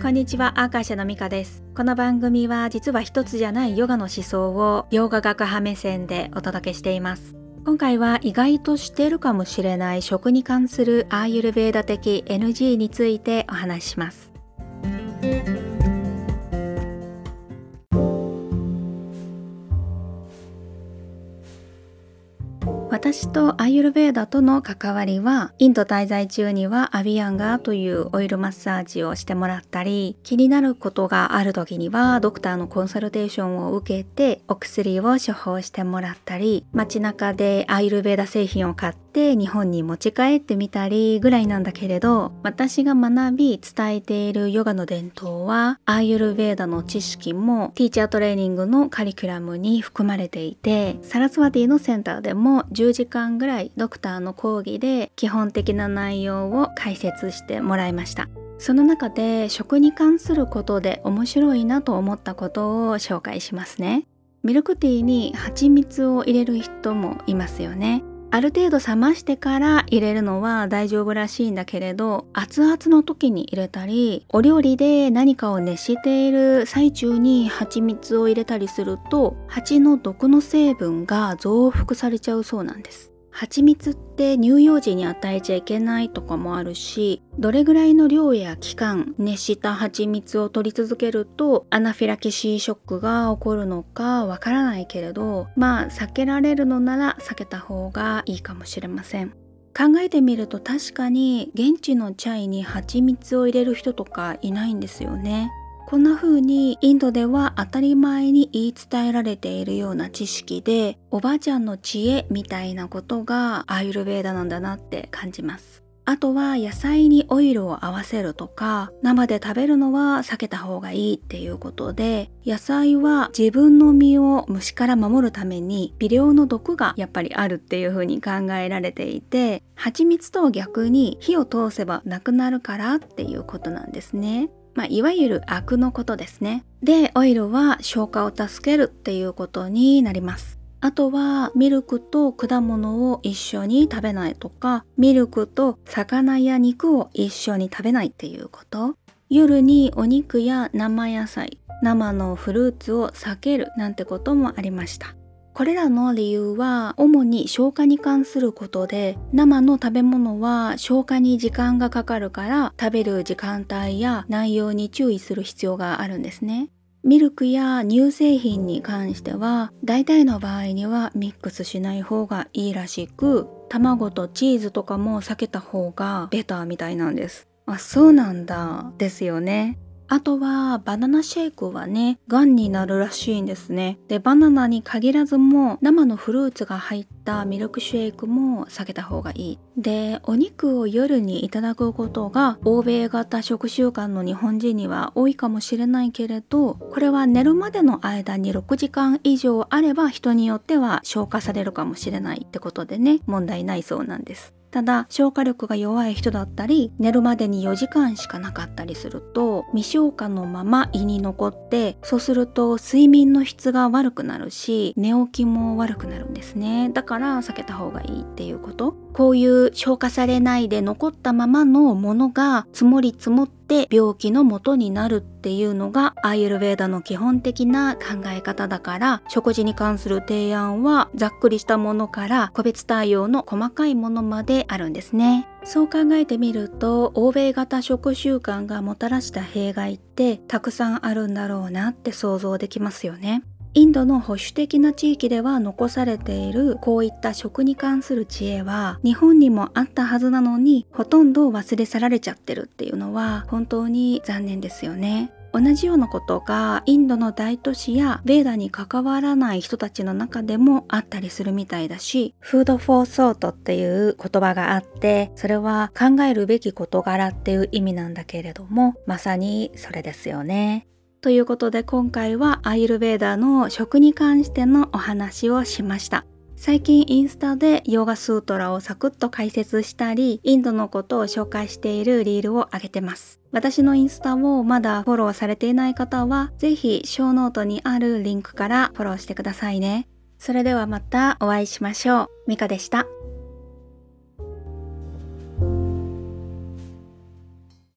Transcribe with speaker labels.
Speaker 1: こんにちは、アーカーシャのミカです。この番組は実は一つじゃないヨガの思想をヨガ学派目線でお届けしています。今回は意外としてるかもしれない食に関するアーユルベーダ的 NG についてお話しします。私とアイユルベーダとの関わりはインド滞在中にはアビアンガーというオイルマッサージをしてもらったり気になることがある時にはドクターのコンサルテーションを受けてお薬を処方してもらったり街中でアイユルベーダ製品を買って日本に持ち帰ってみたりぐらいなんだけれど私が学び伝えているヨガの伝統はアーユルベーダの知識もティーチャートレーニングのカリキュラムに含まれていてサラスワティのセンターでも10時間ぐらいドクターの講義で基本的な内容を解説してもらいました。その中で食に関することで面白いなと思ったことを紹介しますね。ミルクティーに蜂蜜を入れる人もいますよね。ある程度冷ましてから入れるのは大丈夫らしいんだけれど熱々の時に入れたりお料理で何かを熱している最中に蜂蜜を入れたりすると蜂の毒の成分が増幅されちゃうそうなんです。蜂蜜って乳幼児に与えちゃいけないとかもあるしどれぐらいの量や期間熱した蜂蜜を取り続けるとアナフィラキシーショックが起こるのかわからないけれどまあ避けられるのなら避けた方がいいかもしれません。考えてみると確かに現地のチャイに蜂蜜を入れる人とかいないんですよね。こんな風にインドでは当たり前に言い伝えられているような知識でおばあちゃんの知恵みたいなことがアーユルベーダなんだなって感じます。あとは野菜にオイルを合わせるとか生で食べるのは避けた方がいいっていうことで野菜は自分の身を虫から守るために微量の毒がやっぱりあるっていう風に考えられていて蜂蜜と逆に火を通せばなくなるからっていうことなんですね。まあ、いわゆるアクのことですね。で、オイルは消化を助けるっていうことになります。あとはミルクと果物を一緒に食べないとか、ミルクと魚や肉を一緒に食べないっていうこと。夜にお肉や生野菜、生のフルーツを避けるなんてこともありました。これらの理由は主に消化に関することで生の食べ物は消化に時間がかかるから食べる時間帯や内容に注意する必要があるんですね。ミルクや乳製品に関しては大体の場合にはミックスしない方がいいらしく卵とチーズとかも避けた方がベターみたいなんです。あそうなんだですよね。あとはバナナシェイクはね、がんになるらしいんですね。で、バナナに限らずも生のフルーツが入ったミルクシェイクも避けた方がいい。で、お肉を夜にいただくことが欧米型食習慣の日本人には多いかもしれないけれど、これは寝るまでの間に6時間以上あれば人によっては消化されるかもしれないってことでね、問題ないそうなんです。ただ消化力が弱い人だったり寝るまでに4時間しかなかったりすると未消化のまま胃に残ってそうすると睡眠の質が悪くなるし寝起きも悪くなるんですね。だから避けた方がいいっていうこと。こういう消化されないで残ったままのものが積もり積もって病気の元になるっていうのがアーユルベーダの基本的な考え方だから食事に関する提案はざっくりしたものから個別対応の細かいものまであるんですね。そう考えてみると欧米型食習慣がもたらした弊害ってたくさんあるんだろうなって想像できますよね。インドの保守的な地域では残されているこういった食に関する知恵は日本にもあったはずなのにほとんど忘れ去られちゃってるっていうのは本当に残念ですよね。同じようなことがインドの大都市やベーダに関わらない人たちの中でもあったりするみたいだしフードフォーソートっていう言葉があってそれは考えるべき事柄っていう意味なんだけれどもまさにそれですよね。ということで今回はアイルベーダーの食に関してのお話をしました。最近インスタでヨガスートラをサクッと解説したり、インドのことを紹介しているリールを上げてます。私のインスタをまだフォローされていない方は、ぜひショーノートにあるリンクからフォローしてくださいね。それではまたお会いしましょう。ミカでした。